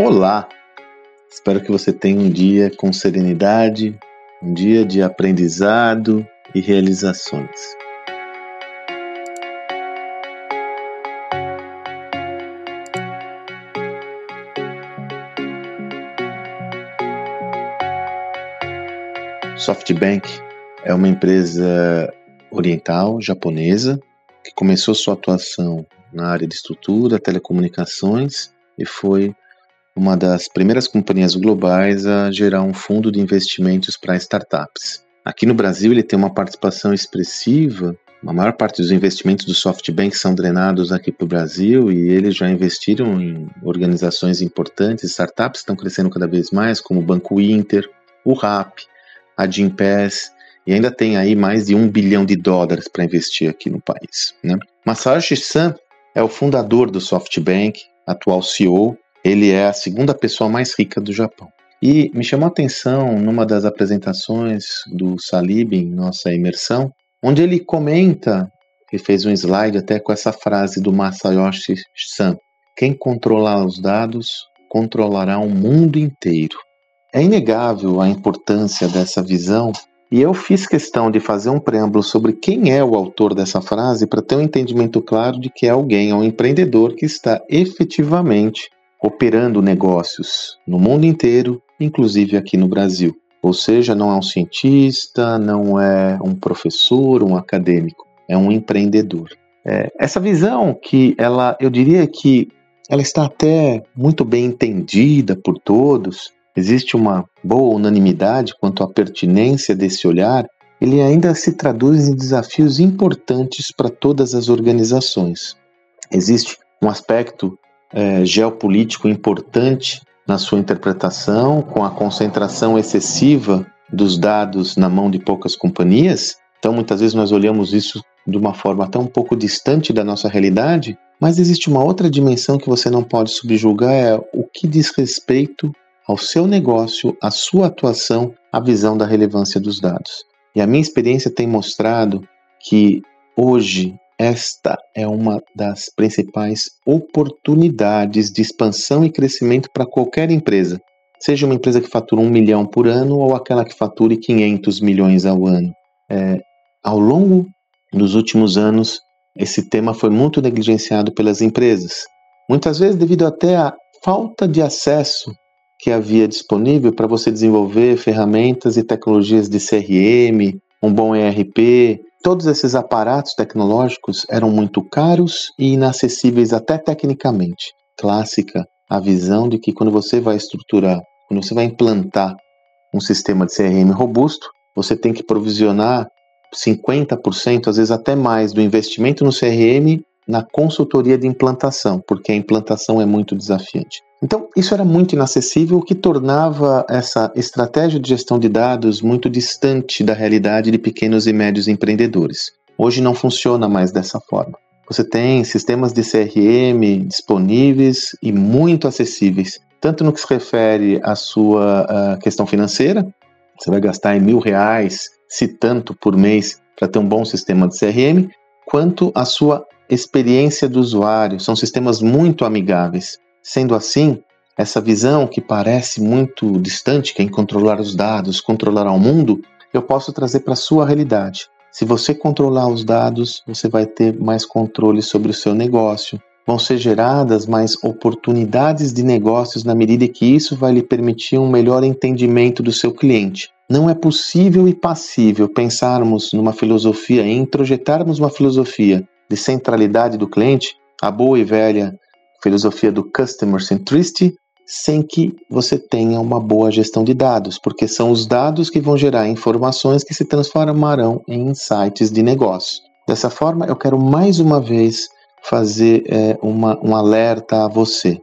Olá! Espero que você tenha um dia com serenidade, um dia de aprendizado e realizações. SoftBank é uma empresa oriental japonesa que começou sua atuação na área de estrutura, telecomunicações e foi uma das primeiras companhias globais a gerar um fundo de investimentos para startups. Aqui no Brasil, ele tem uma participação expressiva. A maior parte dos investimentos do SoftBank são drenados aqui para o Brasil e eles já investiram em organizações importantes, startups estão crescendo cada vez mais, como o Banco Inter, o RAP, a Gimpass, e ainda tem aí mais de um bilhão de dólares para investir aqui no país. Né? Masayoshi Son é o fundador do SoftBank, atual CEO, ele é a segunda pessoa mais rica do Japão. E me chamou a atenção numa das apresentações do Salib em nossa imersão, onde ele comenta, e fez um slide até com essa frase do Masayoshi Son: Quem controlar os dados controlará o mundo inteiro. É inegável a importância dessa visão e eu fiz questão de fazer um preâmbulo sobre quem é o autor dessa frase para ter um entendimento claro de que é alguém, é um empreendedor que está efetivamente operando negócios no mundo inteiro, inclusive aqui no Brasil. Ou seja, não é um cientista, não é um professor, um acadêmico, é um empreendedor. É, essa visão que ela, eu diria que ela está até muito bem entendida por todos, existe uma boa unanimidade quanto à pertinência desse olhar, ele ainda se traduz em desafios importantes para todas as organizações. Existe um aspecto é, geopolítico importante na sua interpretação, com a concentração excessiva dos dados na mão de poucas companhias. Então, muitas vezes nós olhamos isso de uma forma até um pouco distante da nossa realidade, mas existe uma outra dimensão que você não pode subjugar, é o que diz respeito ao seu negócio, à sua atuação, à visão da relevância dos dados. E a minha experiência tem mostrado que hoje esta é uma das principais oportunidades de expansão e crescimento para qualquer empresa, seja uma empresa que fatura um milhão por ano ou aquela que fature 500 milhões ao ano. É, ao longo dos últimos anos, esse tema foi muito negligenciado pelas empresas, muitas vezes devido até à falta de acesso que havia disponível para você desenvolver ferramentas e tecnologias de CRM, um bom ERP, Todos esses aparatos tecnológicos eram muito caros e inacessíveis até tecnicamente. Clássica a visão de que quando você vai estruturar, quando você vai implantar um sistema de CRM robusto, você tem que provisionar 50%, às vezes até mais, do investimento no CRM na consultoria de implantação, porque a implantação é muito desafiante. Então, isso era muito inacessível, o que tornava essa estratégia de gestão de dados muito distante da realidade de pequenos e médios empreendedores. Hoje não funciona mais dessa forma. Você tem sistemas de CRM disponíveis e muito acessíveis, tanto no que se refere à sua questão financeira, você vai gastar em mil reais, se tanto por mês, para ter um bom sistema de CRM, quanto à sua experiência do usuário. São sistemas muito amigáveis. Sendo assim, essa visão que parece muito distante, que é em controlar os dados, controlar o mundo, eu posso trazer para a sua realidade. Se você controlar os dados, você vai ter mais controle sobre o seu negócio. Vão ser geradas mais oportunidades de negócios na medida que isso vai lhe permitir um melhor entendimento do seu cliente. Não é possível e passível pensarmos numa filosofia introjetarmos uma filosofia de centralidade do cliente, a boa e velha filosofia do Customer Centricity sem que você tenha uma boa gestão de dados, porque são os dados que vão gerar informações que se transformarão em insights de negócio. Dessa forma, eu quero mais uma vez fazer é, uma, um alerta a você.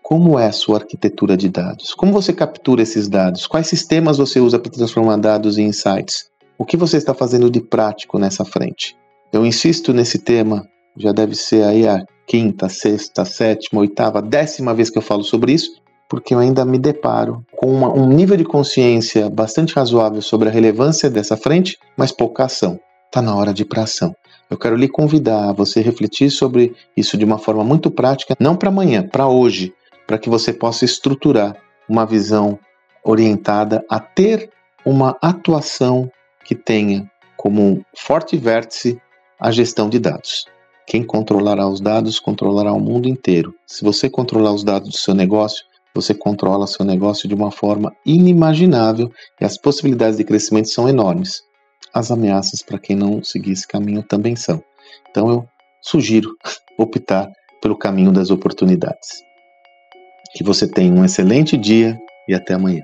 Como é a sua arquitetura de dados? Como você captura esses dados? Quais sistemas você usa para transformar dados em insights? O que você está fazendo de prático nessa frente? Eu insisto nesse tema, já deve ser aí a quinta, sexta, sétima, oitava, décima vez que eu falo sobre isso, porque eu ainda me deparo com uma, um nível de consciência bastante razoável sobre a relevância dessa frente, mas pouca ação. Está na hora de ir para ação. Eu quero lhe convidar a você refletir sobre isso de uma forma muito prática, não para amanhã, para hoje, para que você possa estruturar uma visão orientada a ter uma atuação que tenha como forte vértice a gestão de dados. Quem controlará os dados controlará o mundo inteiro. Se você controlar os dados do seu negócio, você controla seu negócio de uma forma inimaginável e as possibilidades de crescimento são enormes. As ameaças para quem não seguir esse caminho também são. Então eu sugiro optar pelo caminho das oportunidades. Que você tenha um excelente dia e até amanhã.